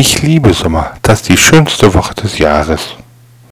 Ich liebe Sommer. Das ist die schönste Woche des Jahres.